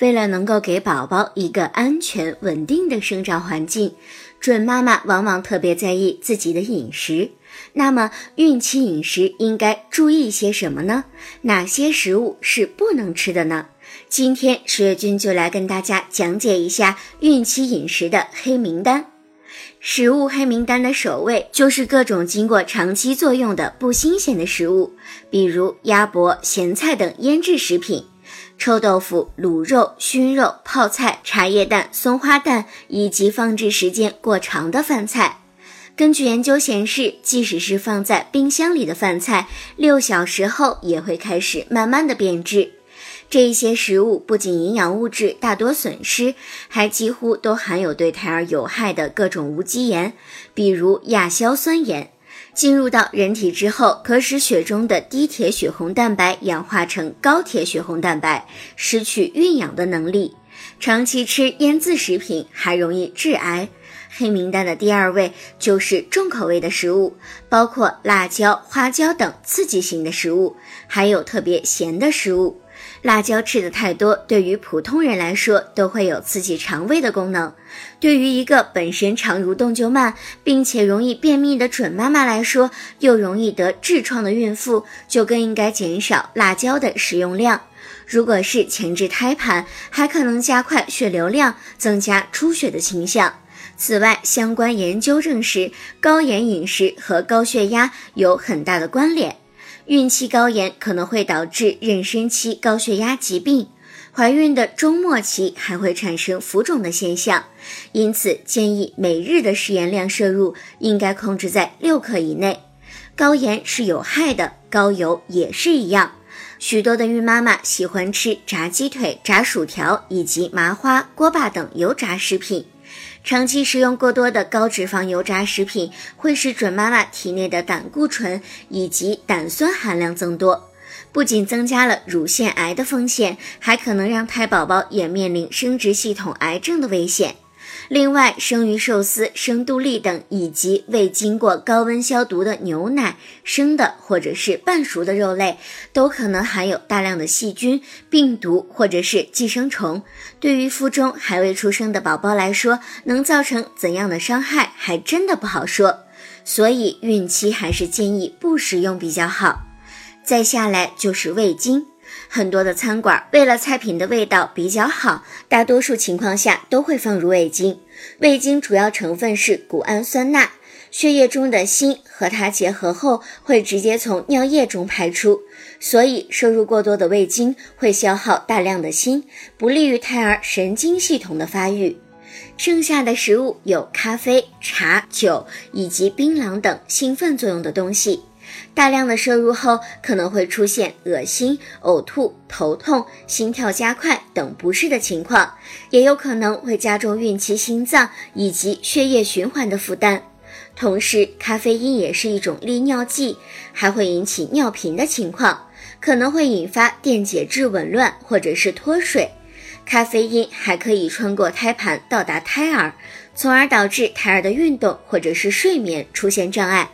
为了能够给宝宝一个安全稳定的生长环境，准妈妈往往特别在意自己的饮食。那么，孕期饮食应该注意些什么呢？哪些食物是不能吃的呢？今天十月君就来跟大家讲解一下孕期饮食的黑名单。食物黑名单的首位就是各种经过长期作用的不新鲜的食物，比如鸭脖、咸菜等腌制食品。臭豆腐、卤肉、熏肉、泡菜、茶叶蛋、松花蛋以及放置时间过长的饭菜。根据研究显示，即使是放在冰箱里的饭菜，六小时后也会开始慢慢的变质。这一些食物不仅营养物质大多损失，还几乎都含有对胎儿有害的各种无机盐，比如亚硝酸盐。进入到人体之后，可使血中的低铁血红蛋白氧化成高铁血红蛋白，失去运氧的能力。长期吃腌渍食品还容易致癌。黑名单的第二位就是重口味的食物，包括辣椒、花椒等刺激性的食物，还有特别咸的食物。辣椒吃的太多，对于普通人来说都会有刺激肠胃的功能。对于一个本身肠蠕动就慢，并且容易便秘的准妈妈来说，又容易得痔疮的孕妇，就更应该减少辣椒的食用量。如果是前置胎盘，还可能加快血流量，增加出血的倾向。此外，相关研究证实，高盐饮食和高血压有很大的关联。孕期高盐可能会导致妊娠期高血压疾病，怀孕的中末期还会产生浮肿的现象。因此，建议每日的食盐量摄入应该控制在六克以内。高盐是有害的，高油也是一样。许多的孕妈妈喜欢吃炸鸡腿、炸薯条以及麻花、锅巴等油炸食品。长期食用过多的高脂肪油炸食品，会使准妈妈体内的胆固醇以及胆酸含量增多，不仅增加了乳腺癌的风险，还可能让胎宝宝也面临生殖系统癌症的危险。另外，生鱼寿司、生杜丽等以及未经过高温消毒的牛奶、生的或者是半熟的肉类，都可能含有大量的细菌、病毒或者是寄生虫。对于腹中还未出生的宝宝来说，能造成怎样的伤害，还真的不好说。所以，孕期还是建议不食用比较好。再下来就是味精。很多的餐馆为了菜品的味道比较好，大多数情况下都会放入味精。味精主要成分是谷氨酸钠，血液中的锌和它结合后会直接从尿液中排出，所以摄入过多的味精会消耗大量的锌，不利于胎儿神经系统的发育。剩下的食物有咖啡、茶、酒以及槟榔等兴奋作用的东西。大量的摄入后，可能会出现恶心、呕吐、头痛、心跳加快等不适的情况，也有可能会加重孕期心脏以及血液循环的负担。同时，咖啡因也是一种利尿剂，还会引起尿频的情况，可能会引发电解质紊乱或者是脱水。咖啡因还可以穿过胎盘到达胎儿，从而导致胎儿的运动或者是睡眠出现障碍。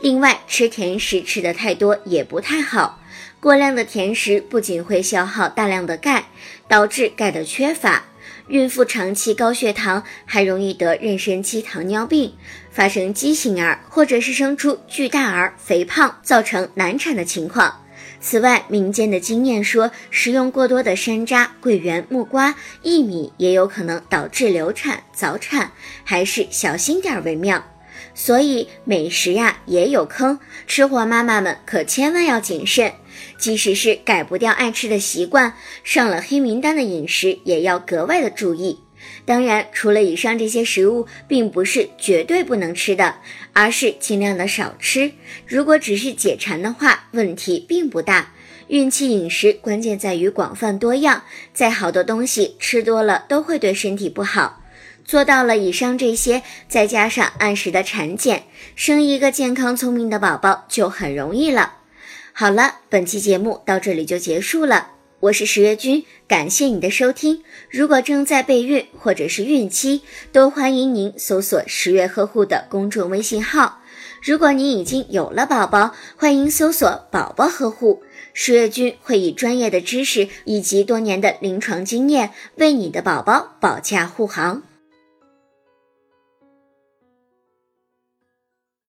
另外，吃甜食吃的太多也不太好。过量的甜食不仅会消耗大量的钙，导致钙的缺乏。孕妇长期高血糖，还容易得妊娠期糖尿病，发生畸形儿，或者是生出巨大儿、肥胖，造成难产的情况。此外，民间的经验说，食用过多的山楂、桂圆、木瓜、薏米也有可能导致流产、早产，还是小心点儿为妙。所以美食呀也有坑，吃货妈妈们可千万要谨慎。即使是改不掉爱吃的习惯，上了黑名单的饮食也要格外的注意。当然，除了以上这些食物，并不是绝对不能吃的，而是尽量的少吃。如果只是解馋的话，问题并不大。孕期饮食关键在于广泛多样，再好的东西吃多了都会对身体不好。做到了以上这些，再加上按时的产检，生一个健康聪明的宝宝就很容易了。好了，本期节目到这里就结束了。我是十月君，感谢你的收听。如果正在备孕或者是孕期，都欢迎您搜索“十月呵护”的公众微信号。如果你已经有了宝宝，欢迎搜索“宝宝呵护”，十月君会以专业的知识以及多年的临床经验，为你的宝宝保驾护航。